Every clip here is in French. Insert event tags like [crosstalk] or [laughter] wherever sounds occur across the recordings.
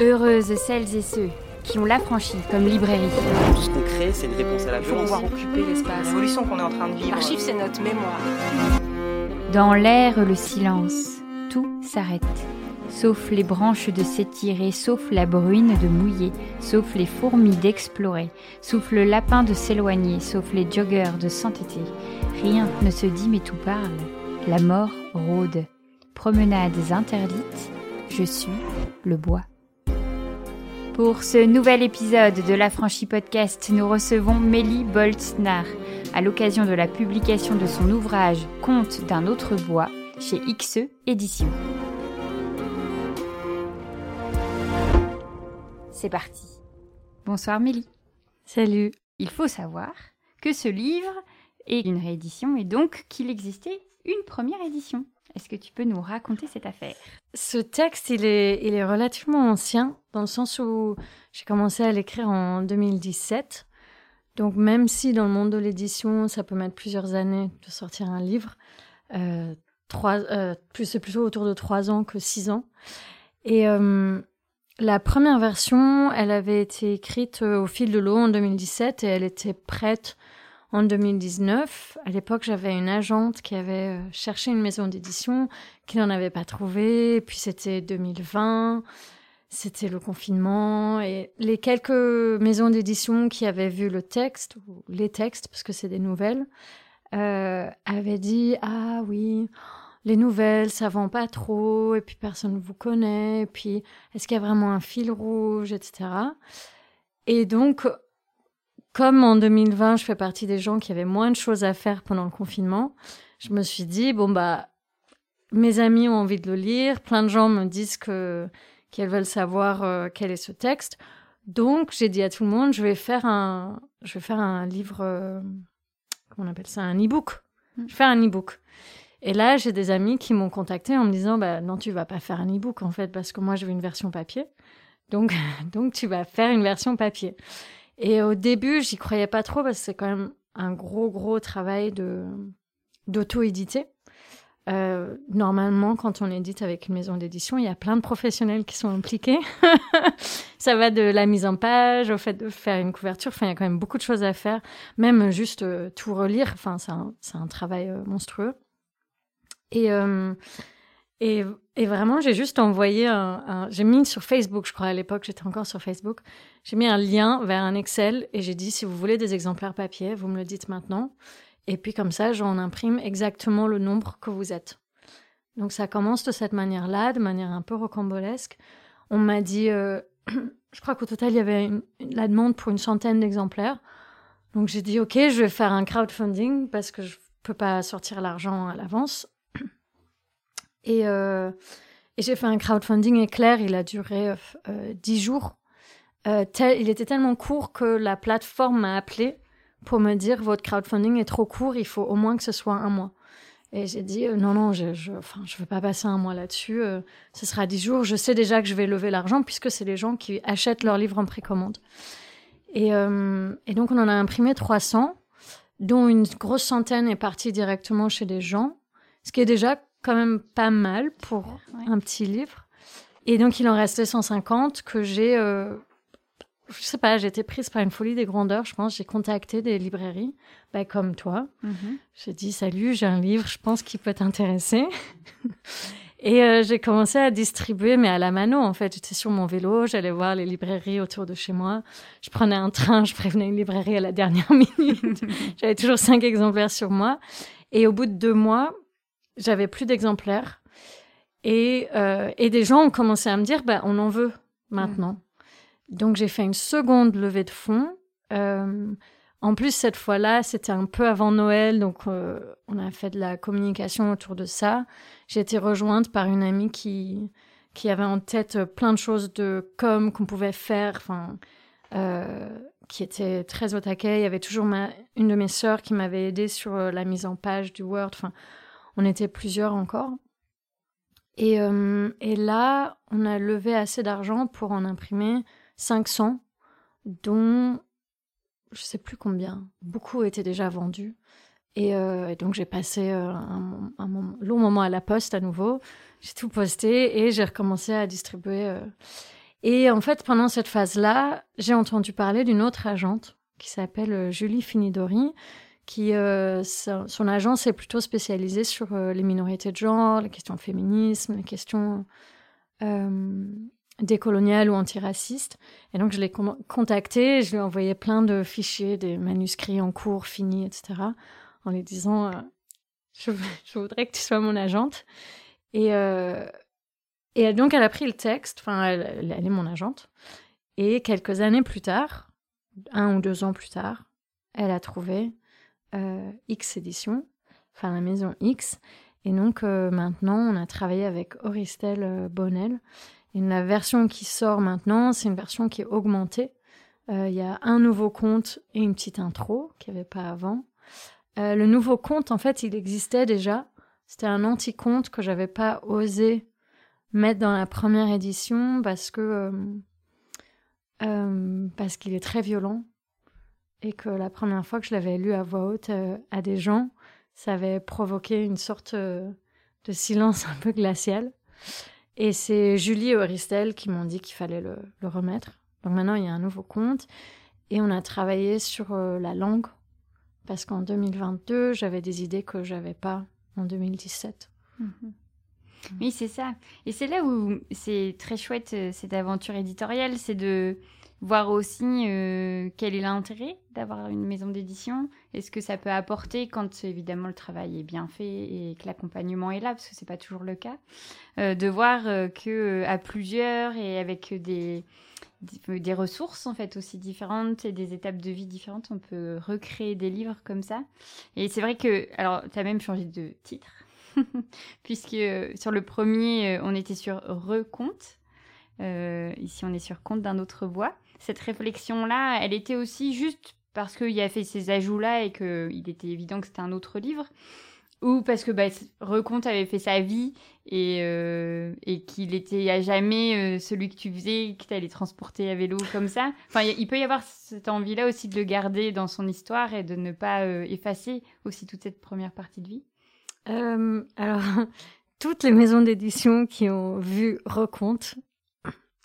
Heureuses celles et ceux qui ont l'affranchi comme librairie. Tout ce qu'on crée, c'est une réponse à la Il faut violence. pouvoir occuper l'espace. L'évolution qu'on est en train de vivre. L'archive, c'est notre mémoire. Dans l'air, le silence, tout s'arrête. Sauf les branches de s'étirer, sauf la bruine de mouiller, sauf les fourmis d'explorer, sauf le lapin de s'éloigner, sauf les joggeurs de s'entêter. Rien ne se dit mais tout parle. La mort rôde. Promenades interdites, je suis le bois. Pour ce nouvel épisode de l'Affranchi Podcast, nous recevons Mélie Boltznar à l'occasion de la publication de son ouvrage Conte d'un autre bois chez XE Éditions. C'est parti. Bonsoir Mélie. Salut. Il faut savoir que ce livre est une réédition et donc qu'il existait une première édition. Est-ce que tu peux nous raconter cette affaire? Ce texte, il est, il est relativement ancien, dans le sens où j'ai commencé à l'écrire en 2017. Donc même si dans le monde de l'édition, ça peut mettre plusieurs années de sortir un livre, euh, euh, c'est plutôt autour de trois ans que six ans. Et euh, la première version, elle avait été écrite euh, au fil de l'eau en 2017 et elle était prête en 2019. À l'époque, j'avais une agente qui avait euh, cherché une maison d'édition, qui n'en avait pas trouvé. Puis c'était 2020, c'était le confinement. Et les quelques maisons d'édition qui avaient vu le texte, ou les textes, parce que c'est des nouvelles, euh, avaient dit Ah oui, les nouvelles, ça vend pas trop, et puis personne ne vous connaît, et puis est-ce qu'il y a vraiment un fil rouge, etc. Et donc, comme en 2020, je fais partie des gens qui avaient moins de choses à faire pendant le confinement, je me suis dit, bon, bah, mes amis ont envie de le lire, plein de gens me disent que qu'elles veulent savoir euh, quel est ce texte. Donc, j'ai dit à tout le monde, je vais faire un, je vais faire un livre, euh, comment on appelle ça, un e-book. Je vais faire un e-book. Et là, j'ai des amis qui m'ont contacté en me disant, bah, non, tu vas pas faire un e-book, en fait, parce que moi, je veux une version papier. Donc, [laughs] donc, tu vas faire une version papier. Et au début, j'y croyais pas trop parce que c'est quand même un gros, gros travail de d'auto-éditer. Euh, normalement, quand on édite avec une maison d'édition, il y a plein de professionnels qui sont impliqués. [laughs] Ça va de la mise en page au fait de faire une couverture. Enfin, il y a quand même beaucoup de choses à faire. Même juste euh, tout relire. Enfin, c'est un, un travail euh, monstrueux. Et, et, vraiment, j'ai juste envoyé un, j'ai mis sur Facebook, je crois à l'époque, j'étais encore sur Facebook. J'ai mis un lien vers un Excel et j'ai dit si vous voulez des exemplaires papier, vous me le dites maintenant. Et puis comme ça, j'en imprime exactement le nombre que vous êtes. Donc ça commence de cette manière-là, de manière un peu rocambolesque. On m'a dit, euh, [clears throat] je crois qu'au total, il y avait la demande pour une centaine d'exemplaires. Donc j'ai dit, ok, je vais faire un crowdfunding parce que je peux pas sortir l'argent à l'avance. Et, euh, et j'ai fait un crowdfunding éclair, il a duré euh, euh, 10 jours. Euh, il était tellement court que la plateforme m'a appelé pour me dire votre crowdfunding est trop court, il faut au moins que ce soit un mois. Et j'ai dit euh, non, non, je je, je veux pas passer un mois là-dessus, euh, ce sera 10 jours. Je sais déjà que je vais lever l'argent puisque c'est les gens qui achètent leurs livres en précommande. Et, euh, et donc on en a imprimé 300, dont une grosse centaine est partie directement chez des gens, ce qui est déjà quand même pas mal pour Ouais. un petit livre. Et donc, il en restait 150 que j'ai, euh, je sais pas, j'ai été prise par une folie des grandeurs, je pense. J'ai contacté des librairies, bah, comme toi. J'ai dit, salut, j'ai un livre, je pense qu'il peut t'intéresser. [laughs] Et euh, j'ai commencé à distribuer, mais à la mano, en fait. J'étais sur mon vélo, j'allais voir les librairies autour de chez moi. Je prenais un train, je prévenais une librairie à la dernière [laughs] minute. [laughs] J'avais toujours cinq exemplaires sur moi. Et au bout de deux mois, j'avais plus d'exemplaires. Et, euh, et des gens ont commencé à me dire, bah, on en veut maintenant. Donc j'ai fait une seconde levée de fonds. Euh, en plus, cette fois-là, c'était un peu avant Noël, donc euh, on a fait de la communication autour de ça. J'ai été rejointe par une amie qui, qui avait en tête plein de choses de com qu'on pouvait faire, enfin, qui était très au taquet. Il y avait toujours ma, une de mes sœurs qui m'avait aidé sur la mise en page du Word. Enfin, on était plusieurs encore. Et, euh, et là, on a levé assez d'argent pour en imprimer 500, dont je sais plus combien. Beaucoup étaient déjà vendus. Et, euh, donc j'ai passé euh, un, long moment à la poste à nouveau. J'ai tout posté et j'ai recommencé à distribuer. Et en fait, pendant cette phase-là, j'ai entendu parler d'une autre agente qui s'appelle Julie Finidori, qui euh, son agence est plutôt spécialisée sur euh, les minorités de genre, les questions de féminisme, les questions décoloniales ou antiracistes. Et donc je l'ai contactée, je lui ai envoyé plein de fichiers, des manuscrits en cours, finis, etc., en lui disant [laughs] je, voudrais que tu sois mon agente. Et et donc, elle a pris le texte, enfin, elle, est mon agente. Et quelques années plus tard, un ou deux ans plus tard, elle a trouvé euh, X édition, enfin la maison X. Et donc, euh, maintenant, on a travaillé avec Auristel euh, Bonnel. Et la version qui sort maintenant, c'est une version qui est augmentée. Il y a un nouveau conte et une petite intro qu'il n'y avait pas avant. le nouveau conte, en fait, il existait déjà. C'était un anti-conte que j'avais pas osé mettre dans la première édition parce que parce qu'il est très violent et que la première fois que je l'avais lu à voix haute euh, à des gens, ça avait provoqué une sorte de silence un peu glacial. Et c'est Julie et Auristel qui m'ont dit qu'il fallait le, remettre. Donc maintenant, il y a un nouveau conte. Et on a travaillé sur la langue. Parce qu'en 2022, j'avais des idées que j'avais pas en 2017. Oui, c'est ça. Et c'est là où c'est très chouette euh, cette aventure éditoriale, c'est de voir aussi euh, quel est l'intérêt d'avoir une maison d'édition et ce que ça peut apporter quand évidemment le travail est bien fait et que l'accompagnement est là parce que c'est pas toujours le cas euh, de voir que à plusieurs et avec des des ressources en fait aussi différentes et des étapes de vie différentes on peut recréer des livres comme ça et c'est vrai que alors tu as même changé de titre [laughs] puisque euh, sur le premier, euh, on était sur recompte. Euh, ici, on est sur compte d'un autre bois. Cette réflexion-là, elle était aussi juste parce qu'il a fait ces ajouts-là et qu'il était évident que c'était un autre livre, ou parce que bah, Recompte avait fait sa vie et, et qu'il était à jamais celui que tu faisais, que tu allais transporter à vélo comme ça. Enfin, il peut y avoir cette envie-là aussi de le garder dans son histoire et de ne pas effacer aussi toute cette première partie de vie. Euh, alors, [laughs] toutes les maisons d'édition qui ont vu Recompte,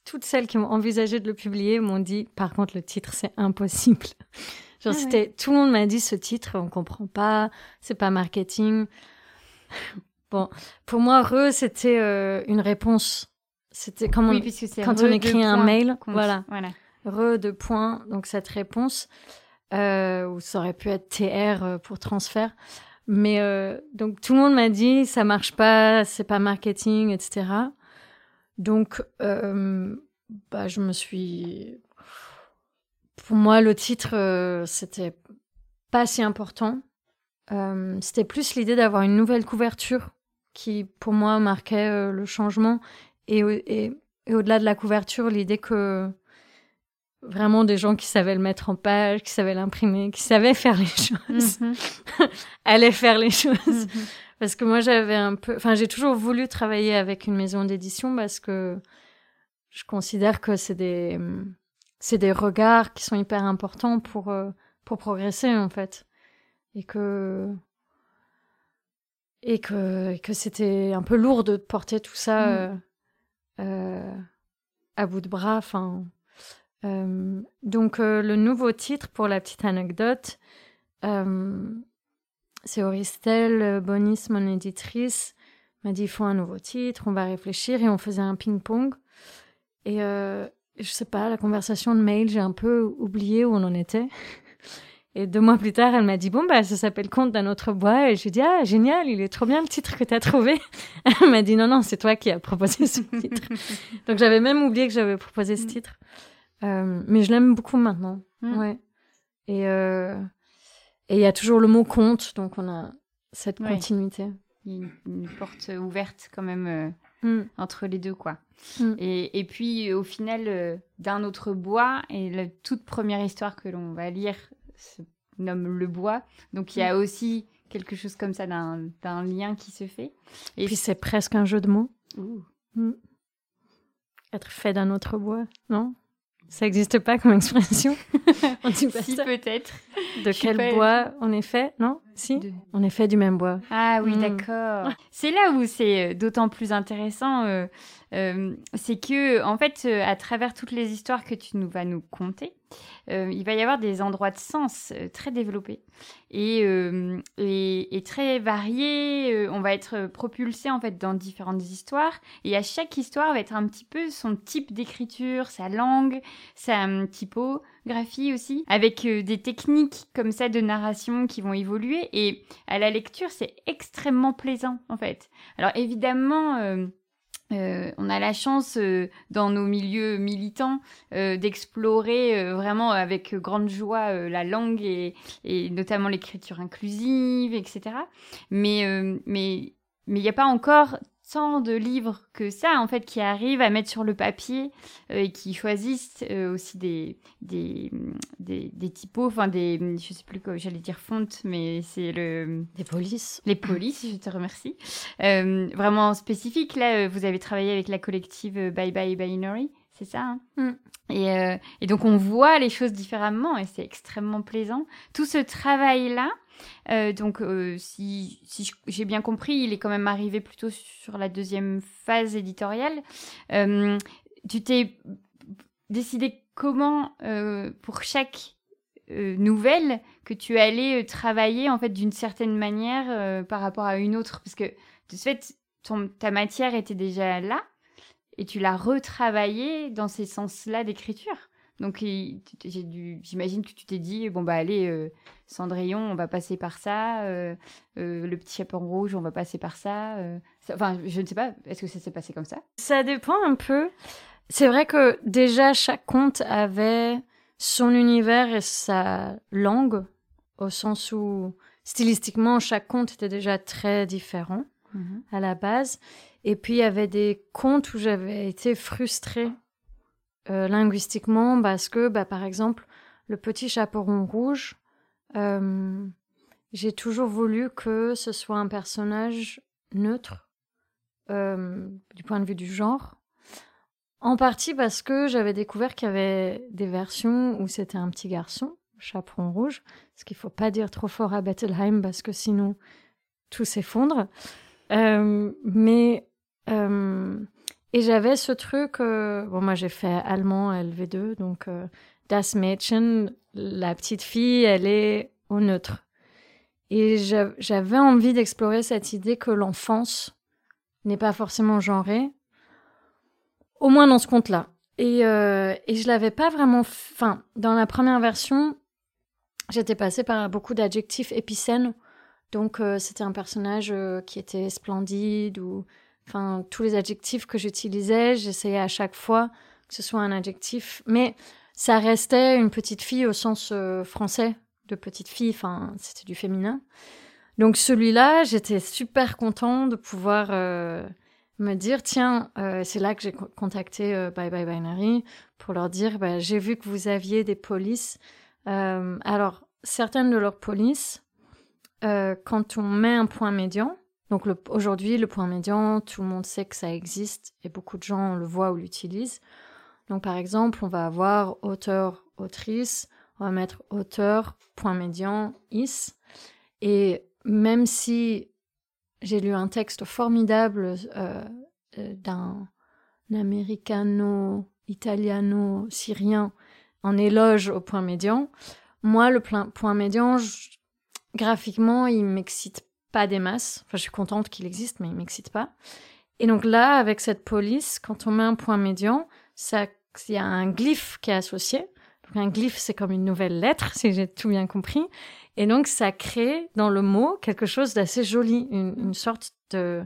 toutes celles qui ont envisagé de le publier m'ont dit, par contre, le titre, c'est impossible. [laughs] Genre, ah c'était, tout le monde m'a dit ce titre, on comprend pas, c'est pas marketing. [laughs] Bon, pour moi, Re, c'était euh, une réponse. C'était comme on, quand on écrit un mail, voilà. voilà. Re de points, donc cette réponse, euh, ou ça aurait pu être TR euh, pour transfert. Mais euh, donc tout le monde m'a dit ça marche pas, c'est pas marketing, etc. Donc euh, bah, je me suis. Pour moi, le titre, euh, c'était pas si important. Euh, c'était plus l'idée d'avoir une nouvelle couverture qui, pour moi, marquait le changement. Et, et, et au-delà de la couverture, l'idée que vraiment des gens qui savaient le mettre en page, qui savaient l'imprimer, qui savaient [laughs] faire les choses, mhm. [laughs] allaient faire les choses. Mhm. Parce que moi, j'avais un peu, enfin, j'ai toujours voulu travailler avec une maison d'édition parce que je considère que c'est des, c'est des regards qui sont hyper importants pour, euh, pour progresser, en fait. Et que, et que, que c'était un peu lourd de porter tout ça mhm. euh, euh, à bout de bras, enfin, euh, donc le nouveau titre pour la petite anecdote, c'est Auristel Bonis, mon éditrice, m'a dit il faut un nouveau titre, on va réfléchir et on faisait un ping-pong. Et je sais pas, la conversation de mail, j'ai un peu oublié où on en était. [laughs] Et deux mois plus tard, elle m'a dit bon bah ça s'appelle Conte d'un autre bois et j'ai dit ah génial, il est trop bien le titre que tu as trouvé. [laughs] Elle m'a dit non non c'est toi qui as proposé ce [laughs] titre. Donc j'avais même oublié que j'avais proposé ce mm. titre. Euh, mais je l'aime beaucoup maintenant. Mm. Ouais. Et euh, et il y a toujours le mot compte, donc on a cette continuité. Une, une, porte ouverte quand même euh, mm. entre les deux, quoi. Mm. Et, et, puis au final, d'un autre bois, et la toute première histoire que l'on va lire se nomme Le Bois. Donc il y a aussi quelque chose comme ça d'un lien qui se fait. Et puis c'est presque un jeu de mots. Être fait d'un autre bois, non? Ça n'existe pas comme expression? [laughs] On dit si, peut-être. De quel bois on est fait, non? Si, on est fait du même bois. Ah oui, mm. d'accord. C'est là où c'est euh, d'autant plus intéressant, euh, euh, c'est que en fait, à travers toutes les histoires que tu nous vas nous conter, il va y avoir des endroits de sens très développés et, et, très variés. on va être propulsé en fait dans différentes histoires et à chaque histoire va être un petit peu son type d'écriture, sa langue, sa typo graphie aussi, avec euh, des techniques comme ça de narration qui vont évoluer. Et à la lecture, c'est extrêmement plaisant, en fait. Alors évidemment... Euh, euh, on a la chance dans nos milieux militants d'explorer vraiment avec grande joie la langue et, notamment l'écriture inclusive, etc. Mais mais mais il n'y a pas encore de livres que ça, en fait, qui arrivent à mettre sur le papier euh, et qui choisissent euh, aussi des, des, des, typos, enfin des, je sais plus quoi, j'allais dire fonte, mais c'est le... Des polices. Les polices, je te remercie. Euh, vraiment spécifique, là, vous avez travaillé avec la collective Bye Bye Binary, c'est ça hein? Mm. et, et donc on voit les choses différemment et c'est extrêmement plaisant. Tout ce travail-là, euh, donc, euh, si, j'ai bien compris, il est quand même arrivé plutôt sur la deuxième phase éditoriale. Euh, tu t'es décidé comment, pour chaque nouvelle, que tu allais travailler en fait d'une certaine manière par rapport à une autre? Parce que de ce fait, ta matière était déjà là et tu l'as retravaillée dans ces sens-là d'écriture. Donc, j'imagine que tu t'es dit, bon, bah, allez, euh, Cendrillon, on va passer par ça. Euh, euh, le petit chaperon rouge, on va passer par ça. Enfin, je ne sais pas, est-ce que ça s'est passé comme ça? Ça dépend un peu. C'est vrai que déjà, chaque conte avait son univers et sa langue, au sens où, stylistiquement, chaque conte était déjà très différent mhm. à la base. Et puis, il y avait des contes où j'avais été frustrée euh, linguistiquement parce que, bah, par exemple, le petit chaperon rouge, euh, j'ai toujours voulu que ce soit un personnage neutre euh, du point de vue du genre. En partie parce que j'avais découvert qu'il y avait des versions où c'était un petit garçon, chaperon rouge, ce qu'il faut pas dire trop fort à Bettelheim parce que sinon tout s'effondre. mais et j'avais ce truc, euh, bon, moi j'ai fait allemand LV2, donc euh, Das Mädchen, la petite fille, elle est au neutre. Et j'avais envie d'explorer cette idée que l'enfance n'est pas forcément genrée, au moins dans ce conte-là. Et, euh, et je l'avais pas vraiment. Enfin, dans la première version, j'étais passée par beaucoup d'adjectifs épicènes. Donc, euh, c'était un personnage qui était splendide ou Enfin, tous les adjectifs que j'utilisais, j'essayais à chaque fois que ce soit un adjectif, mais ça restait une petite fille au sens euh, français de petite fille. Enfin, c'était du féminin. Donc celui-là, j'étais super content de pouvoir euh, me dire tiens, euh, c'est là que j'ai contacté Bye Bye Binary pour leur dire bah, j'ai vu que vous aviez des polices. alors certaines de leurs polices, quand on met un point médian, aujourd'hui, le point médian, tout le monde sait que ça existe et beaucoup de gens le voient ou l'utilisent. Donc par exemple, on va avoir auteur, autrice, on va mettre auteur, point médian, is. Et même si j'ai lu un texte formidable euh, euh, d'un américano-italiano-syrien en éloge au point médian, moi, le point médian, graphiquement, il m'excite pas des masses. Enfin, je suis contente qu'il existe, mais il m'excite pas. Et donc là, avec cette police, quand on met un point médian, ça, il y a un glyphe qui est associé. Donc un glyphe, c'est comme une nouvelle lettre, si j'ai tout bien compris. Et donc ça crée dans le mot quelque chose d'assez joli, une, sorte de,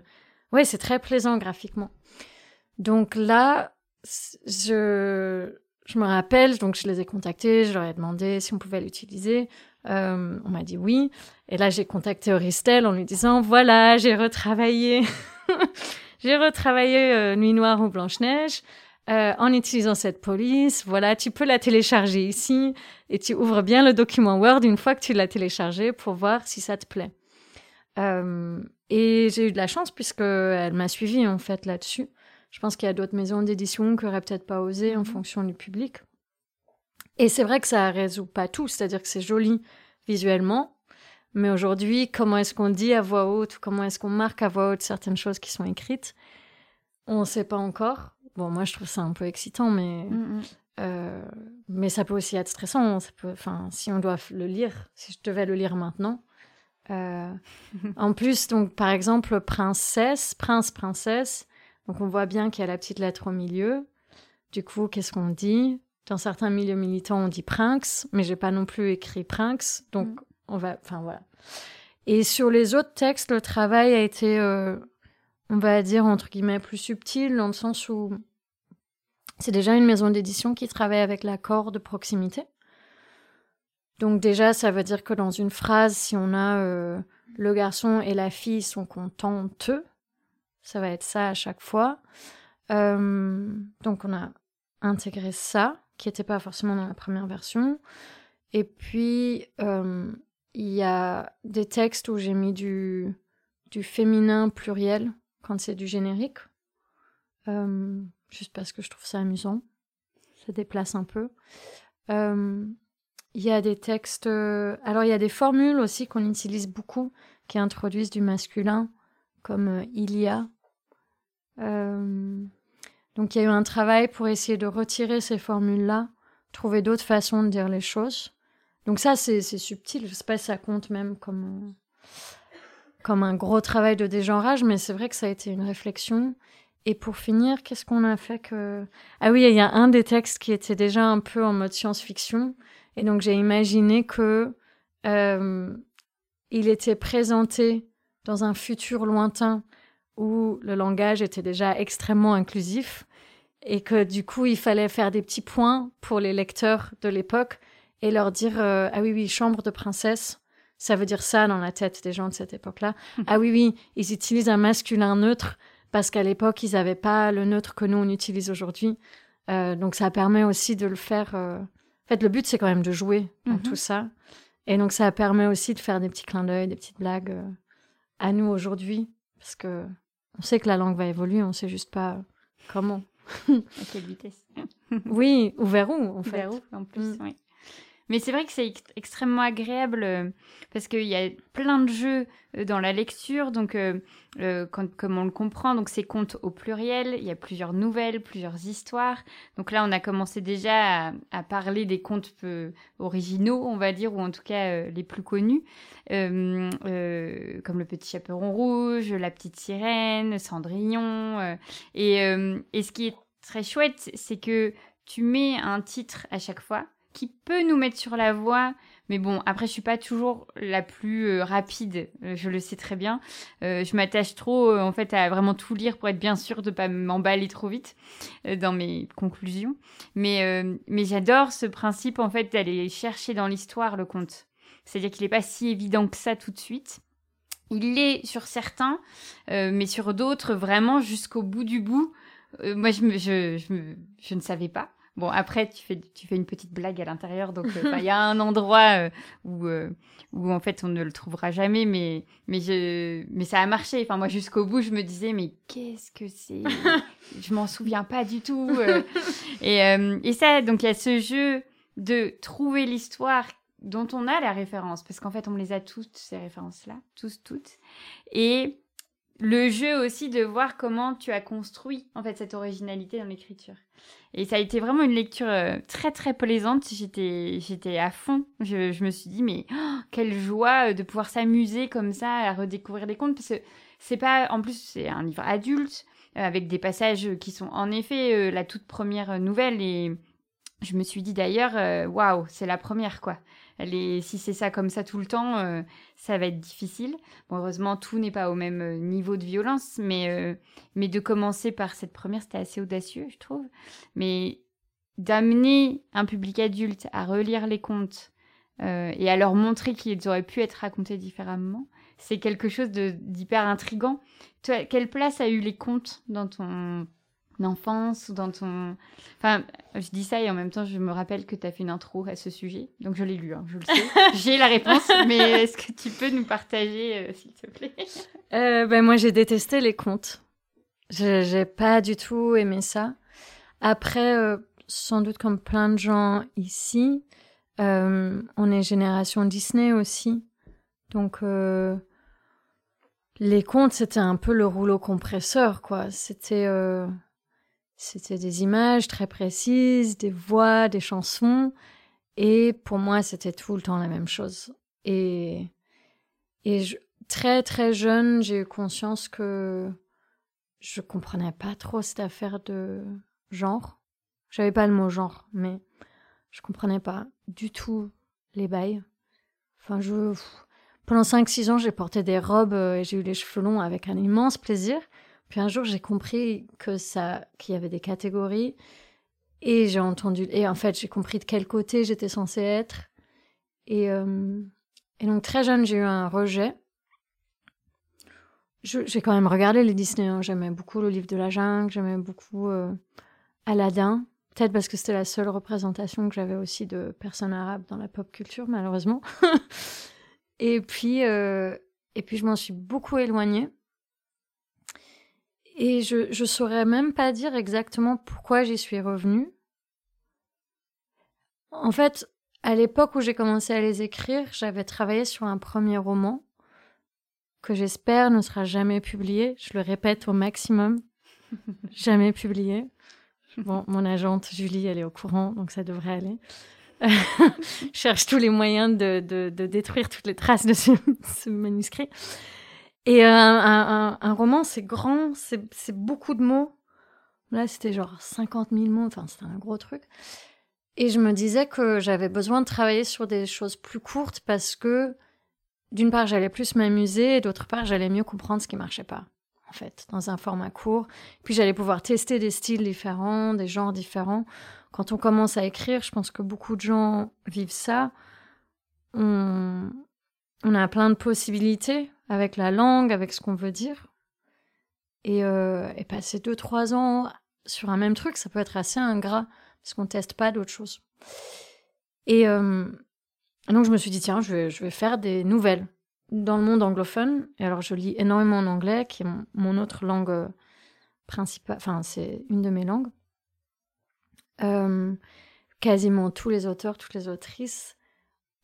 ouais, c'est très plaisant graphiquement. Donc là, je, je me rappelle, donc je les ai contactés, je leur ai demandé si on pouvait l'utiliser. Euh, on m'a dit oui. Et là, j'ai contacté Auristel en lui disant voilà, j'ai retravaillé, [laughs] j'ai retravaillé euh, Nuit Noire ou Blanche Neige euh, en utilisant cette police. Voilà, tu peux la télécharger ici et tu ouvres bien le document Word une fois que tu l'as téléchargé pour voir si ça te plaît. et j'ai eu de la chance puisque elle m'a suivi en fait là-dessus. Je pense qu'il y a d'autres maisons d'édition qui auraient peut-être pas osé en mhm. fonction du public. Et c'est vrai que ça résout pas tout, c'est-à-dire que c'est joli visuellement, Mais aujourd'hui, comment est-ce qu'on dit à voix haute, comment est-ce qu'on marque à voix haute certaines choses qui sont écrites On ne sait pas encore. Bon, moi, je trouve ça un peu excitant, mais, mm, mm. Euh, mais ça peut aussi être stressant. Ça peut, enfin, si on doit le lire, si je devais le lire maintenant. Euh, [laughs] en plus, donc, par exemple, princesse, prince, princesse. Donc, on voit bien qu'il y a la petite lettre au milieu. Du coup, qu'est-ce qu'on dit? Dans certains milieux militants, on dit prince, mais j'ai pas non plus écrit prince. Donc, mm. on va, enfin voilà. Et sur les autres textes, le travail a été, euh, on va dire entre guillemets, plus subtil dans le sens où c'est déjà une maison d'édition qui travaille avec l'accord de proximité. Donc déjà, ça veut dire que dans une phrase, si on a euh, le garçon et la fille sont contents, ça va être ça à chaque fois. Euh, donc on a intégré ça, qui n'était pas forcément dans la première version. Et puis, euh, il y a des textes où j'ai mis du, féminin pluriel quand c'est du générique juste parce que je trouve ça amusant. Ça déplace un peu. Euh, il y a des textes. Euh, alors, il y a des formules aussi qu'on utilise beaucoup qui introduisent du masculin, comme euh, il y a. donc, il y a eu un travail pour essayer de retirer ces formules-là, trouver d'autres façons de dire les choses. Donc, ça, c'est subtil. Je sais pas si ça compte même comme, comme un gros travail de dégenrage, mais c'est vrai que ça a été une réflexion. Et pour finir, qu'est-ce qu'on a fait que... Ah oui, il y a un des textes qui était déjà un peu en mode science-fiction. Et donc j'ai imaginé que euh, il était présenté dans un futur lointain où le langage était déjà extrêmement inclusif et que du coup il fallait faire des petits points pour les lecteurs de l'époque et leur dire euh, ah oui oui chambre de princesse ça veut dire ça dans la tête des gens de cette époque-là ah oui oui ils utilisent un masculin neutre parce qu'à l'époque, ils n'avaient pas le neutre que nous, on utilise aujourd'hui. Euh, donc, ça permet aussi de le faire. Euh, en fait, le but, c'est quand même de jouer dans mhm. tout ça. Et donc, ça permet aussi de faire des petits clins d'œil, des petites blagues à nous aujourd'hui. Parce que on sait que la langue va évoluer, on ne sait juste pas comment. [laughs] à quelle vitesse? Oui, ou vers où, en fait? Vers où, en plus, mm. oui. Mais c'est vrai que c'est extrêmement agréable euh, parce qu'il y a plein de jeux euh, dans la lecture. Donc, euh, comme on le comprend, donc c'est contes au pluriel. Il y a plusieurs nouvelles, plusieurs histoires. Donc là, on a commencé déjà à, parler des contes originaux, on va dire, ou en tout cas les plus connus, comme le Petit Chaperon Rouge, La Petite Sirène, Cendrillon. et, et ce qui est très chouette, c'est que tu mets un titre à chaque fois qui peut nous mettre sur la voie. Mais bon, après, je suis pas toujours la plus euh, rapide, euh, je le sais très bien. Euh, je m'attache trop, en fait, à vraiment tout lire pour être bien sûr de pas m'emballer trop vite dans mes conclusions. Mais, mais j'adore ce principe, en fait, d'aller chercher dans l'histoire le conte. C'est-à-dire qu'il n'est pas si évident que ça tout de suite. Il l'est sur certains, mais sur d'autres, vraiment jusqu'au bout du bout. moi, je, me, je, je, je ne savais pas. Bon, après, tu fais, tu fais une petite blague à l'intérieur, donc euh, bah, il y a un endroit euh, où, euh, où, en fait, on ne le trouvera jamais, mais, mais, je, mais ça a marché. Enfin, moi, jusqu'au bout, je me disais, mais qu'est-ce que c'est? [laughs] Je m'en souviens pas du tout. et, et ça, donc, il y a ce jeu de trouver l'histoire dont on a la référence, parce qu'en fait, on les a toutes, ces références-là, tous, toutes. Et le jeu aussi de voir comment tu as construit en fait cette originalité dans l'écriture. Et ça a été vraiment une lecture euh, très très plaisante. J'étais j'étais à fond. Je, me suis dit mais oh, quelle joie euh, de pouvoir s'amuser comme ça à redécouvrir des contes parce que c'est pas en plus c'est un livre adulte euh, avec des passages qui sont en effet la toute première nouvelle et je me suis dit d'ailleurs waouh c'est la première quoi si c'est ça comme ça tout le temps, euh, ça va être difficile. heureusement, tout n'est pas au même euh, niveau de violence, mais, euh, mais de commencer par cette première, c'était assez audacieux, je trouve. Mais d'amener un public adulte à relire les contes et à leur montrer qu'ils auraient pu être racontés différemment, c'est quelque chose d'hyper intrigant. quelle place a eu les contes dans ton d'enfance ou dans ton... Enfin, je dis ça et en même temps, je me rappelle que tu as fait une intro à ce sujet. Donc, je l'ai lu, hein, je le sais. [laughs] j'ai la réponse, mais est-ce que tu peux nous partager, euh, s'il te plaît? Euh, ben, Moi, j'ai détesté les contes. J'ai pas du tout aimé ça. Après, euh, sans doute comme plein de gens ici, on est génération Disney aussi. Donc, les contes, c'était un peu le rouleau compresseur, quoi. C'était, euh, c'était des images très précises, des voix, des chansons. Et pour moi, c'était tout le temps la même chose. Et, et très, très jeune, j'ai eu conscience que je comprenais pas trop cette affaire de genre. J'avais pas le mot genre, mais je comprenais pas du tout les bails. Enfin, je. Pendant 5-6 ans, j'ai porté des robes euh, et j'ai eu les cheveux longs avec un immense plaisir. Puis un jour, j'ai compris que ça, qu'il y avait des catégories et j'ai entendu. Et en fait, j'ai compris de quel côté j'étais censée être. Et, euh, et donc, très jeune, j'ai eu un rejet. j'ai quand même regardé les Disney. Hein. J'aimais beaucoup le livre de la jungle, j'aimais beaucoup euh, Aladdin. Peut-être parce que c'était la seule représentation que j'avais aussi de personnes arabes dans la pop culture, malheureusement. [laughs] et puis, euh, et puis je m'en suis beaucoup éloignée. Et je, je saurais même pas dire exactement pourquoi j'y suis revenue. En fait, à l'époque où j'ai commencé à les écrire, j'avais travaillé sur un premier roman que j'espère ne sera jamais publié. Je le répète au maximum. [laughs] jamais publié. Bon, mon agente Julie, elle est au courant, donc ça devrait aller. je [laughs] cherche tous les moyens de, de, de, détruire toutes les traces de ce, ce manuscrit. Et euh, un, roman, c'est grand, c'est beaucoup de mots. Là, c'était genre 50 000 mots, enfin, c'était un gros truc. Et je me disais que j'avais besoin de travailler sur des choses plus courtes parce que, d'une part, j'allais plus m'amuser et d'autre part, j'allais mieux comprendre ce qui marchait pas en fait, dans un format court. Puis j'allais pouvoir tester des styles différents, des genres différents. Quand on commence à écrire, je pense que beaucoup de gens vivent ça. On, on a plein de possibilités avec la langue, avec ce qu'on veut dire. Et, euh, et passer deux, trois ans sur un même truc, ça peut être assez ingrat, parce qu'on teste pas d'autres choses. Et euh, donc je me suis dit, tiens, je vais, je vais faire des nouvelles dans le monde anglophone. Et alors, je lis énormément en anglais, qui est mon, autre langue euh, principale. Enfin, c'est une de mes langues. Quasiment tous les auteurs, toutes les autrices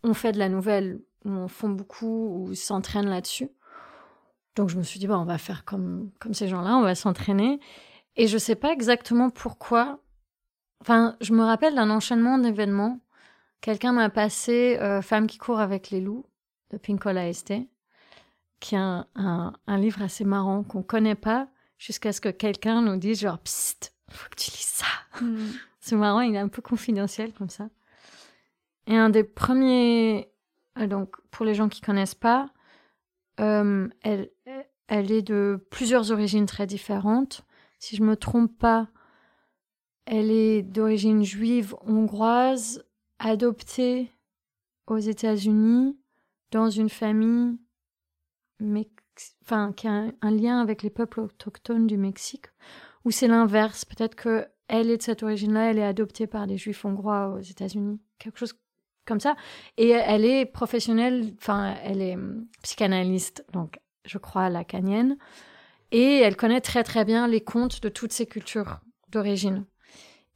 ont fait de la nouvelle, ou en font beaucoup, ou s'entraînent là-dessus. Donc, je me suis dit, bon, on va faire comme, comme ces gens-là, on va s'entraîner. Et je sais pas exactement pourquoi. Enfin, je me rappelle d'un enchaînement d'événements. Quelqu'un m'a passé euh, Femme qui court avec les loups de Pinkola Este, qui est un, un, livre assez marrant qu'on connaît pas jusqu'à ce que quelqu'un nous dise genre psst, faut que tu lis ça. Hmm. [laughs] C'est marrant, il est un peu confidentiel comme ça. Et un des premiers, donc pour les gens qui connaissent pas, euh, elle, est de plusieurs origines très différentes. Si je me trompe pas, elle est d'origine juive hongroise, adoptée aux États-Unis, dans une famille enfin, qui a un, lien avec les peuples autochtones du Mexique, ou c'est l'inverse. Peut-être que elle est de cette origine-là, elle est adoptée par des juifs hongrois aux États-Unis, quelque chose comme ça. Et elle est professionnelle, enfin, elle est hum, psychanalyste, donc je crois lacanienne, et elle connaît très très bien les contes de toutes ces cultures d'origine.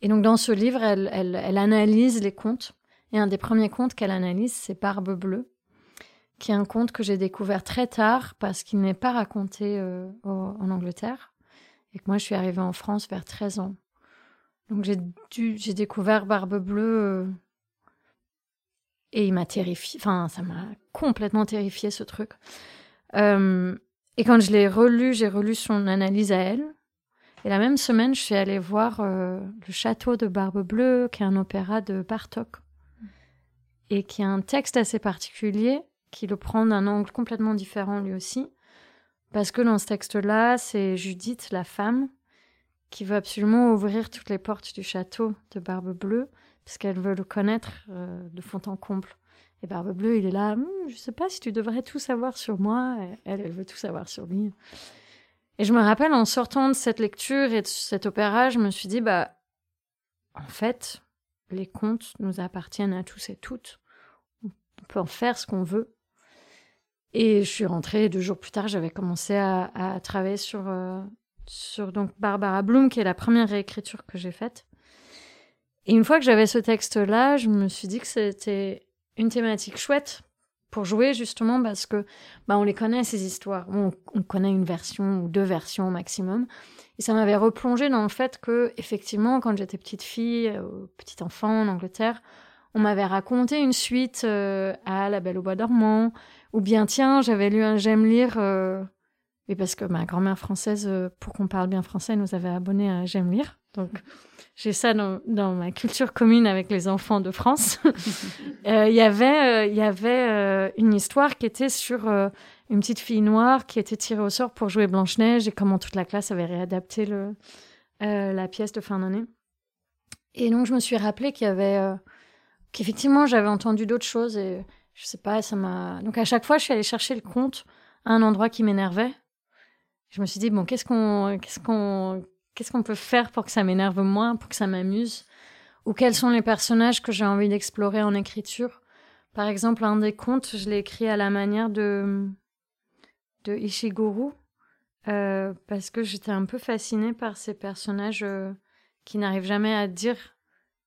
Et donc dans ce livre, elle, elle, analyse les contes. Et un des premiers contes qu'elle analyse, c'est Barbe Bleue, qui est un conte que j'ai découvert très tard parce qu'il n'est pas raconté euh, en Angleterre et que moi je suis arrivée en France vers 13 ans. Donc j'ai j'ai découvert Barbe Bleue euh, et il m'a terrifié, enfin ça m'a complètement terrifié ce truc. Euh, et quand je l'ai relu, j'ai relu son analyse à elle. Et la même semaine, je suis allée voir le château de Barbe Bleue, qui est un opéra de Bartok et qui a un texte assez particulier qui le prend d'un angle complètement différent lui aussi. Parce que dans ce texte-là, c'est Judith, la femme, qui veut absolument ouvrir toutes les portes du château de Barbe Bleue, parce qu'elle veut le connaître euh, de fond en comble. Et Barbe Bleue, il est là, hm, je sais pas si tu devrais tout savoir sur moi. elle, elle veut tout savoir sur lui. Et je me rappelle, en sortant de cette lecture et de cet opéra, je me suis dit, bah, en fait, les contes nous appartiennent à tous et toutes. On peut en faire ce qu'on veut. Et je suis rentrée deux jours plus tard, j'avais commencé à, à, travailler sur, euh, sur donc Barbara Bloom, qui est la première réécriture que j'ai faite. Et une fois que j'avais ce texte-là, je me suis dit que c'était une thématique chouette pour jouer justement parce que bah, on les connaît ces histoires. On, on connaît une version ou deux versions au maximum. Et ça m'avait replongé dans le fait que, effectivement, quand j'étais petite fille, euh, petite enfant en Angleterre, on m'avait raconté une suite euh, à La Belle au Bois dormant, ou bien, tiens, j'avais lu un J'aime lire, euh, parce que ma grand-mère française, pour qu'on parle bien français, nous avait abonné à J'aime lire. Donc, j'ai ça dans, dans, ma culture commune avec les enfants de France. [laughs] Il y avait, il y avait une histoire qui était sur une petite fille noire qui était tirée au sort pour jouer Blanche-Neige et comment toute la classe avait réadapté le, euh, la pièce de fin d'année. Et donc, je me suis rappelé qu'il y avait. Euh, qu'effectivement, j'avais entendu d'autres choses et je sais pas, ça m'a. Donc, à chaque fois, je suis allée chercher le conte à un endroit qui m'énervait. Je me suis dit, bon, qu'est-ce qu'on. Qu'est-ce qu'on. Qu'est-ce qu'on peut faire pour que ça m'énerve moins, pour que ça m'amuse? Ou quels sont les personnages que j'ai envie d'explorer en écriture? Par exemple, un des contes, je l'ai écrit à la manière de de Ishiguro euh, parce que j'étais un peu fascinée par ces personnages euh, qui n'arrivent jamais à dire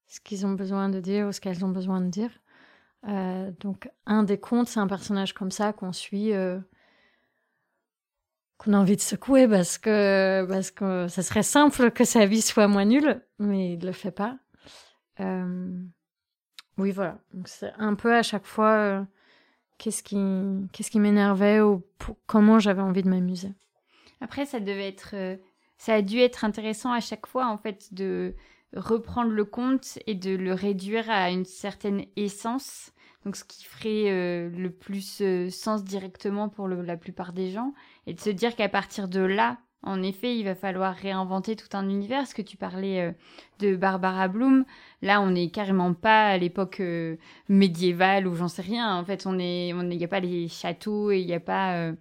ce qu'ils ont besoin de dire ou ce qu'elles ont besoin de dire. Euh, donc un des contes, c'est un personnage comme ça qu'on suit, qu'on a envie de secouer parce que parce que ça serait simple que sa vie soit moins nulle, mais il le fait pas. oui, voilà. C'est un peu à chaque fois qu'est-ce qui, qu'est-ce qui m'énervait ou comment j'avais envie de m'amuser. Après, ça devait être, euh, ça a dû être intéressant à chaque fois en fait de reprendre le conte et de le réduire à une certaine essence. Donc, ce qui ferait euh, le plus euh, sens directement pour la plupart des gens, et de se dire qu'à partir de là, en effet, il va falloir réinventer tout un univers. Ce que tu parlais euh, de Barbara Bloom, là, on n'est carrément pas à l'époque euh, médiévale ou j'en sais rien. En fait, on il n'y a pas les châteaux et il n'y a pas euh,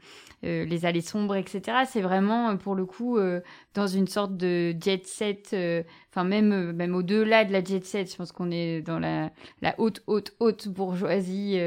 les allées sombres, etc. C'est vraiment, pour le coup, dans une sorte de jet set. Enfin, même, même au-delà de la jet set, je pense qu'on est dans la, la haute, haute, haute bourgeoisie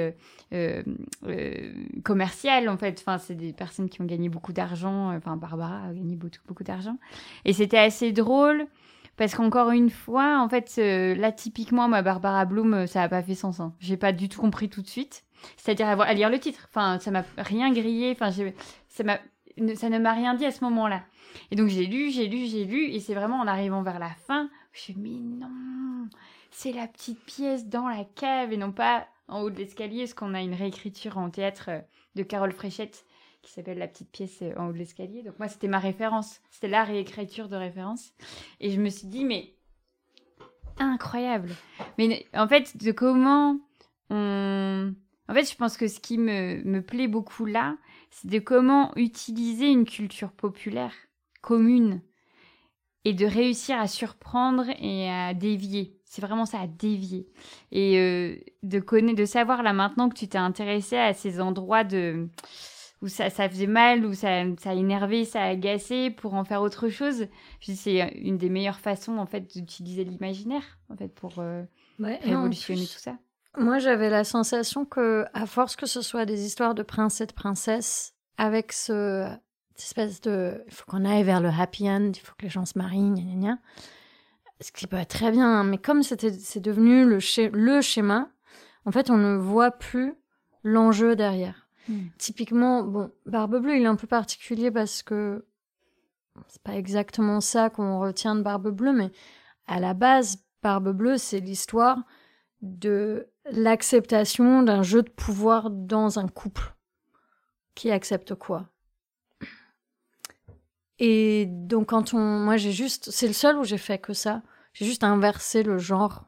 euh, euh, commercial en fait. Enfin, c'est des personnes qui ont gagné beaucoup d'argent. Enfin, Barbara a gagné beaucoup, beaucoup d'argent. Et c'était assez drôle parce qu'encore une fois, en fait, euh, là, typiquement, ma Barbara Bloom, ça n'a pas fait sens. Hein. J'ai pas du tout compris tout de suite. C'est-à-dire à, lire le titre. Enfin, ça m'a rien grillé. Enfin, ça, ça ne m'a rien dit à ce moment-là. Et donc, j'ai lu, j'ai lu, j'ai lu. Et c'est vraiment en arrivant vers la fin, je me suis dit, mais non, c'est la petite pièce dans la cave et non pas en haut de l'escalier, parce qu'on a une réécriture en théâtre euh, de Carole Fréchette qui s'appelle La petite pièce euh, en haut de l'escalier. Donc moi, c'était ma référence. C'était la réécriture de référence. Et je me suis dit, mais incroyable. Mais en fait, de comment on... En fait, je pense que ce qui me, me plaît beaucoup là, c'est de comment utiliser une culture populaire commune et de réussir à surprendre et à dévier. C'est vraiment ça, à dévier. Et euh, de connaître, de savoir là maintenant que tu t'es intéressé à ces endroits de où ça, ça faisait mal, où ça, ça a énervé, ça a agacé, pour en faire autre chose. C'est une des meilleures façons en fait d'utiliser l'imaginaire en fait pour euh, révolutionner tout ça. Moi, j'avais la sensation que, à force que ce soit des histoires de princes et de princesses, avec ce cette espèce de, il faut qu'on aille vers le happy end, il faut que les gens se marient, gna gna gna ce qui peut être très bien, hein, mais comme c'est devenu le, le, schéma, en fait, on ne voit plus l'enjeu derrière. Hmm. Typiquement, bon, Barbe Bleue, il est un peu particulier parce que c'est pas exactement ça qu'on retient de Barbe Bleue, mais à la base, Barbe Bleue, c'est l'histoire de l'acceptation d'un jeu de pouvoir dans un couple. Qui accepte quoi? Et donc quand on, moi j'ai juste, c'est le seul où j'ai fait que ça. J'ai juste inversé le genre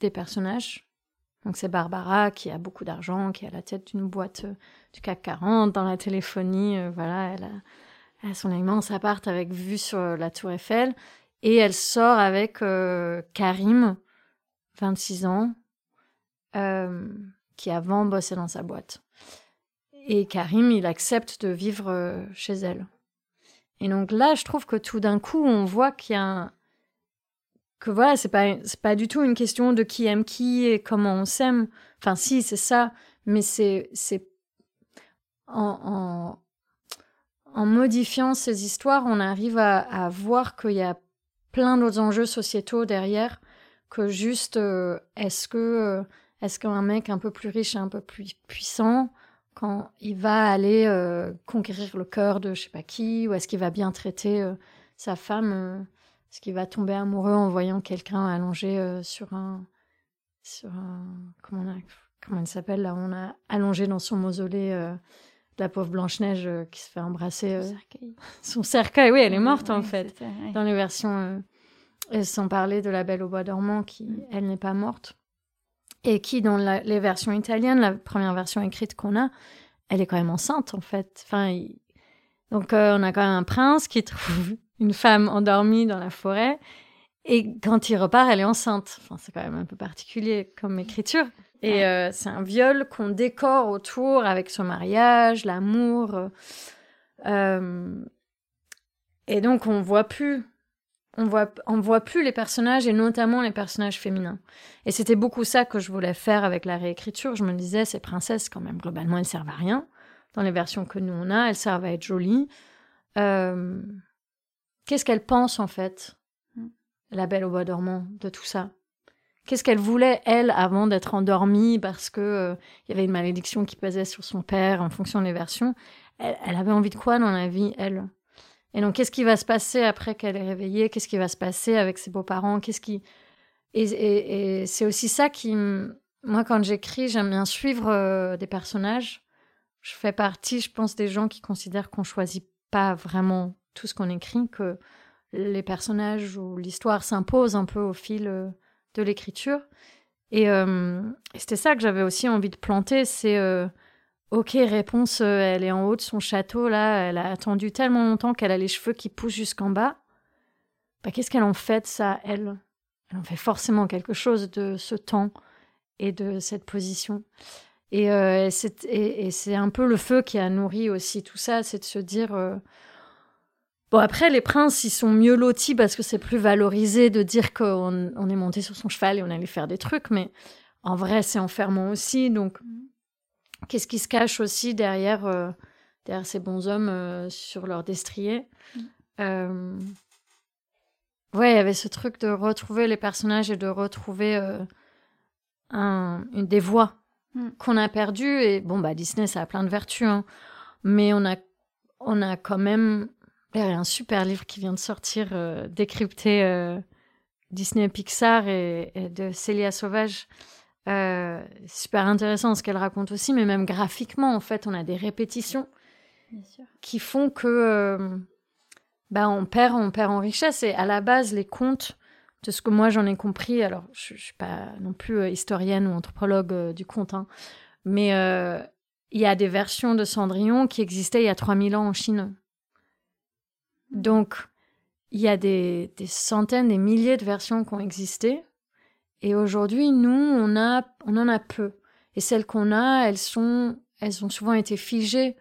des personnages. Donc c'est Barbara qui a beaucoup d'argent, qui a la tête d'une boîte euh, du CAC 40 dans la téléphonie. Euh, voilà, elle a, son immense appart avec vue sur la Tour Eiffel. Et elle sort avec euh, Karim, 26 ans, qui avant bossait dans sa boîte. Et Karim, il accepte de vivre chez elle. Et donc là, je trouve que tout d'un coup, on voit qu'il y a un, que voilà, c'est pas c'est pas du tout une question de qui aime qui et comment on s'aime. Enfin, si, c'est ça, mais c'est c'est en, en, modifiant ces histoires, on arrive à, voir qu'il y a plein d'autres enjeux sociétaux derrière que juste euh, est-ce que euh, Est-ce qu'un mec un peu plus riche et un peu plus puissant, quand il va aller euh, conquérir le cœur de je sais pas qui, ou est-ce qu'il va bien traiter sa femme euh, Est-ce qu'il va tomber amoureux en voyant quelqu'un allongé sur un. sur un. Comment, on a, comment elle s'appelle là On a allongé dans son mausolée la pauvre Blanche-Neige qui se fait embrasser. son cercueil, oui, elle est morte en fait. Dans les versions. sans parler de la Belle au bois dormant qui, mm. elle, n'est pas morte et qui, dans les versions italiennes, la première version écrite qu'on a, elle est quand même enceinte, en fait. Enfin, Donc, euh, on a quand même un prince qui trouve une femme endormie dans la forêt, et quand il repart, elle est enceinte. Enfin, c'est quand même un peu particulier comme écriture. Et euh, c'est un viol qu'on décore autour avec son mariage, l'amour. Euh, et donc, on voit plus on voit, on voit plus les personnages et notamment les personnages féminins. Et c'était beaucoup ça que je voulais faire avec la réécriture. Je me disais, ces princesses, quand même, globalement, elles servent à rien. Dans les versions que nous on a, elles servent à être jolies. Euh, qu'est-ce qu'elles pensent, en fait, mm. la belle au bois dormant, de tout ça? Qu'est-ce qu'elle voulait, elle, avant d'être endormie parce que euh, il y avait une malédiction qui pesait sur son père en fonction des versions? Elle avait envie de quoi dans la vie, elle? Et donc, qu'est-ce qui va se passer après qu'elle est réveillée? Qu'est-ce qui va se passer avec ses beaux-parents? Qu'est-ce qui Et, c'est aussi ça qui, moi, quand j'écris, j'aime bien suivre euh, des personnages. Je fais partie, je pense, des gens qui considèrent qu'on choisit pas vraiment tout ce qu'on écrit, que les personnages ou l'histoire s'imposent un peu au fil euh, de l'écriture. Et, euh, et c'était ça que j'avais aussi envie de planter, c'est Ok, réponse, euh, elle est en haut de son château, là, elle a attendu tellement longtemps qu'elle a les cheveux qui poussent jusqu'en bas. Bah, Qu'est-ce qu'elle en fait, ça, elle? Elle en fait forcément quelque chose de ce temps et de cette position. Et, euh, c'est un peu le feu qui a nourri aussi tout ça, c'est de se dire... Euh, bon, après, les princes, ils sont mieux lotis parce que c'est plus valorisé de dire qu'on on est monté sur son cheval et on allait faire des trucs, mais en vrai, c'est enfermant aussi, donc... Qu'est-ce qui se cache aussi derrière, euh, derrière ces bons hommes euh, sur leur destrier mm. euh, Ouais, il y avait ce truc de retrouver les personnages et de retrouver un, une, des voix mm. qu'on a perdues. Et bon, bah, Disney, ça a plein de vertus, hein. mais on a, on a quand même. Il y a un super livre qui vient de sortir, décrypté Disney Pixar et, et, de Célia Sauvage. Euh, super intéressant ce qu'elle raconte aussi, mais même graphiquement, en fait, on a des répétitions qui font que euh, bah, on, perd, on perd en richesse. Et à la base, les contes, de ce que moi j'en ai compris, alors je ne suis pas non plus euh, historienne ou anthropologue du conte, hein, mais il y a des versions de Cendrillon qui existaient il y a 3000 ans en Chine. Donc, il y a des, centaines, des milliers de versions qui ont existé et aujourd'hui, nous, on, en a peu. Et celles qu'on a, elles, sont, elles ont souvent été figées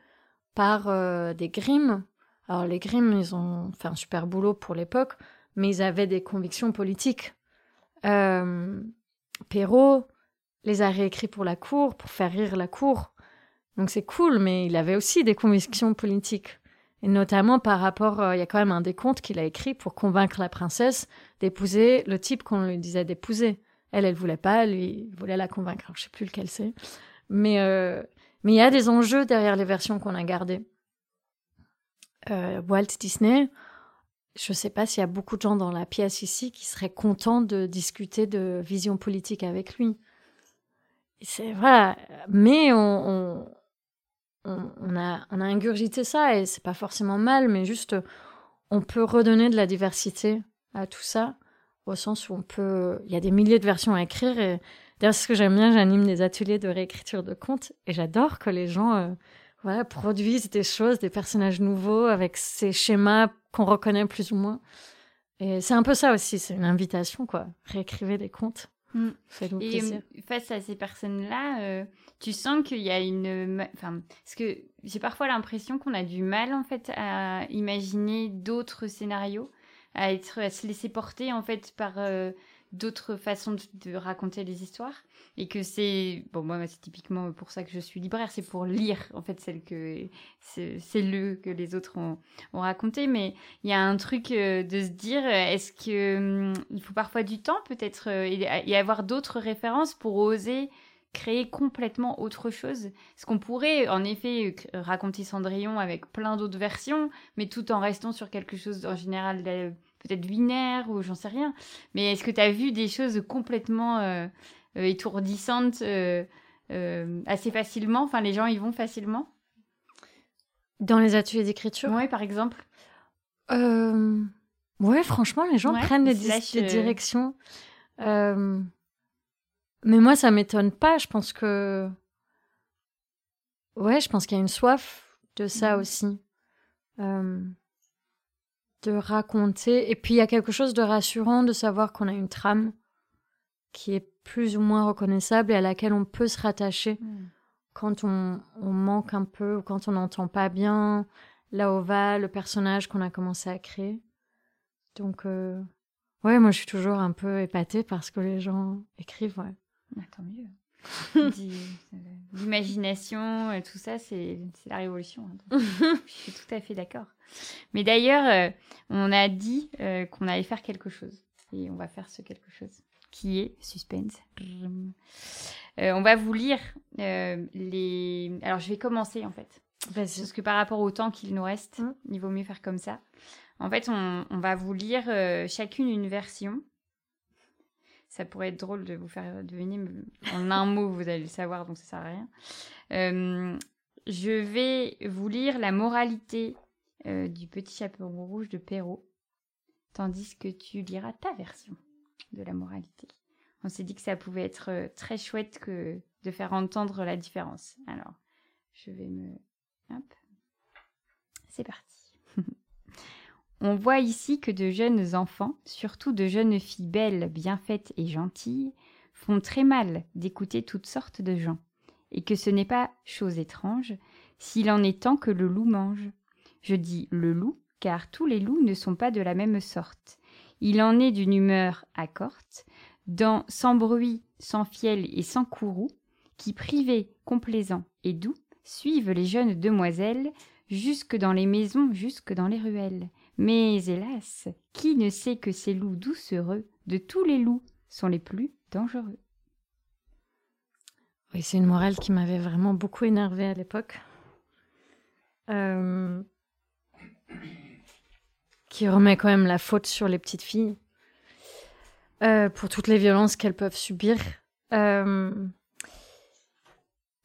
par euh, des Grimm. Alors les Grimm, ils ont fait un super boulot pour l'époque, mais ils avaient des convictions politiques. Euh, Perrault les a réécrits pour la cour, pour faire rire la cour. Donc c'est cool, mais il avait aussi des convictions politiques. Et notamment par rapport, euh, il y a quand même un décompte qu'il a écrit pour convaincre la princesse d'épouser le type qu'on lui disait d'épouser. Elle, elle voulait pas, lui, il voulait la convaincre. Alors, je sais plus lequel c'est. Mais euh, il y a des enjeux derrière les versions qu'on a gardées. Euh, Walt Disney, je sais pas s'il y a beaucoup de gens dans la pièce ici qui seraient contents de discuter de vision politique avec lui. C'est voilà, mais on, on, a ingurgité ça et c'est pas forcément mal, mais juste on peut redonner de la diversité à tout ça au sens où on peut. Il y a des milliers de versions à écrire. Et d'ailleurs, ce que j'aime bien, j'anime des ateliers de réécriture de contes et j'adore que les gens euh, voilà, produisent des choses, des personnages nouveaux avec ces schémas qu'on reconnaît plus ou moins. Et c'est un peu ça aussi, c'est une invitation, quoi. Réécrivez des contes. Mm. Et plaisir. Euh, face à ces personnes-là, euh, tu sens qu'il y a une. Enfin, parce que j'ai parfois l'impression qu'on a du mal, en fait, à imaginer d'autres scénarios à être à se laisser porter en fait par euh, d'autres façons de, raconter les histoires et que c'est bon moi c'est typiquement pour ça que je suis libraire c'est pour lire en fait celle que c'est le que les autres ont, ont raconté mais il y a un truc euh, de se dire est-ce que hum, il faut parfois du temps peut-être euh, et, avoir d'autres références pour oser créer complètement autre chose? Ce qu'on pourrait, en effet, raconter Cendrillon avec plein d'autres versions, mais tout en restant sur quelque chose en général peut-être binaire ou j'en sais rien. Mais est-ce que tu as vu des choses complètement euh, euh, étourdissantes euh, assez facilement? Enfin, les gens y vont facilement? Dans les ateliers d'écriture? Oui, par exemple. Ouais, franchement, les gens prennent des, directions. Mais moi, ça m'étonne pas. Je pense que. Ouais, je pense qu'il y a une soif de ça mmh. aussi. De raconter. Et puis, il y a quelque chose de rassurant de savoir qu'on a une trame qui est plus ou moins reconnaissable et à laquelle on peut se rattacher mmh. quand on, on, manque un peu ou quand on n'entend pas bien là où va le personnage qu'on a commencé à créer. Donc, euh, ouais, moi, je suis toujours un peu épatée parce que les gens écrivent, ouais. Ah, tant mieux. L'imagination, euh, tout ça, c'est la révolution. Hein. [laughs] je suis tout à fait d'accord. Mais d'ailleurs, euh, on a dit euh, qu'on allait faire quelque chose. Et on va faire ce quelque chose. Qui est suspense. on va vous lire les. Alors, je vais commencer en fait. Parce que par rapport au temps qu'il nous reste, mmh. il vaut mieux faire comme ça. En fait, on, on va vous lire chacune une version ça pourrait être drôle de vous faire deviner, en un mot, vous allez le savoir, donc ça sert à rien. Euh, je vais vous lire la moralité euh, du petit chaperon rouge de Perrault, tandis que tu liras ta version de la moralité. On s'est dit que ça pouvait être euh, très chouette que de faire entendre la différence. Alors, je vais me... Hop. C'est parti. [laughs] On voit ici que de jeunes enfants, surtout de jeunes filles belles, bien faites et gentilles, font très mal d'écouter toutes sortes de gens, et que ce n'est pas chose étrange s'il en est tant que le loup mange. Je dis le loup, car tous les loups ne sont pas de la même sorte. Il en est d'une humeur accorte, dans sans bruit, sans fiel et sans courroux, qui privés, complaisants et doux, suivent les jeunes demoiselles jusque dans les maisons, jusque dans les ruelles, mais hélas, qui ne sait que ces loups doucereux, de tous les loups, sont les plus dangereux Oui, c'est une morale qui m'avait vraiment beaucoup énervée à l'époque. Euh, qui remet quand même la faute sur les petites filles euh, pour toutes les violences qu'elles peuvent subir. Euh,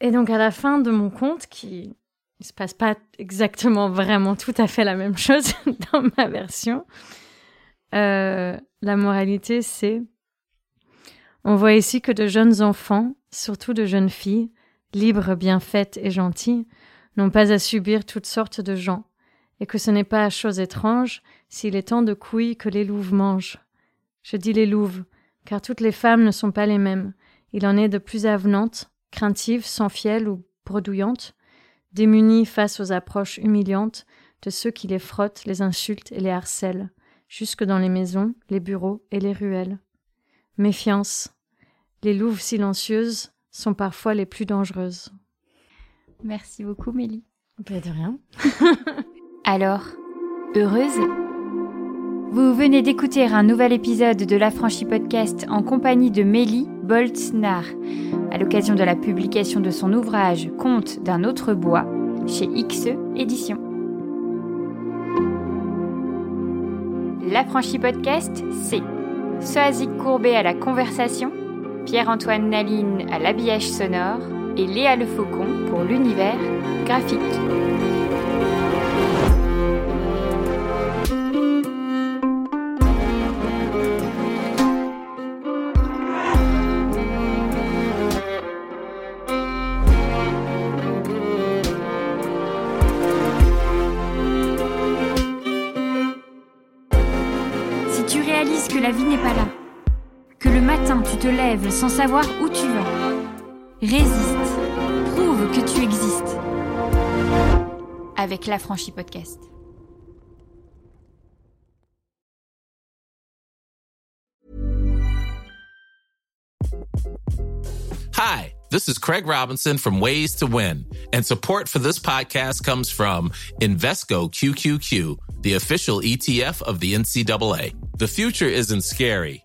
et donc à la fin de mon conte, qui il se passe pas exactement vraiment tout à fait la même [laughs] chose dans ma version. Euh, la moralité, c'est on voit ici que de jeunes enfants, surtout de jeunes filles, libres, bien faites et gentilles, n'ont pas à subir toutes sortes de gens, et que ce n'est pas chose étrange s'il est tant de couilles que les louves mangent. Je dis les louves, car toutes les femmes ne sont pas les mêmes. Il en est de plus avenantes, craintives, sans fiel ou bredouillantes, démunis face aux approches humiliantes de ceux qui les frottent, les insultent et les harcèlent, jusque dans les maisons, les bureaux et les ruelles. Méfiance. Les louves silencieuses sont parfois les plus dangereuses. Merci beaucoup, Mélie. Pas de rien. [laughs] Alors, heureuse? Vous venez d'écouter un nouvel épisode de l'Affranchi Podcast en compagnie de Mélie Boltznar, à l'occasion de la publication de son ouvrage Conte d'un autre bois chez XE Éditions. L'Affranchi Podcast, c'est Soazic Courbet à la conversation, Pierre-Antoine Naline à l'habillage sonore et Léa Le Faucon pour l'univers graphique. Sans savoir où tu vas. Résiste. Prouve que tu existes. Avec l'affranchi podcast. Hi, this is Craig Robinson from Ways to Win, and support for this podcast comes from Invesco QQQ, the official ETF of the NCAA. The future isn't scary.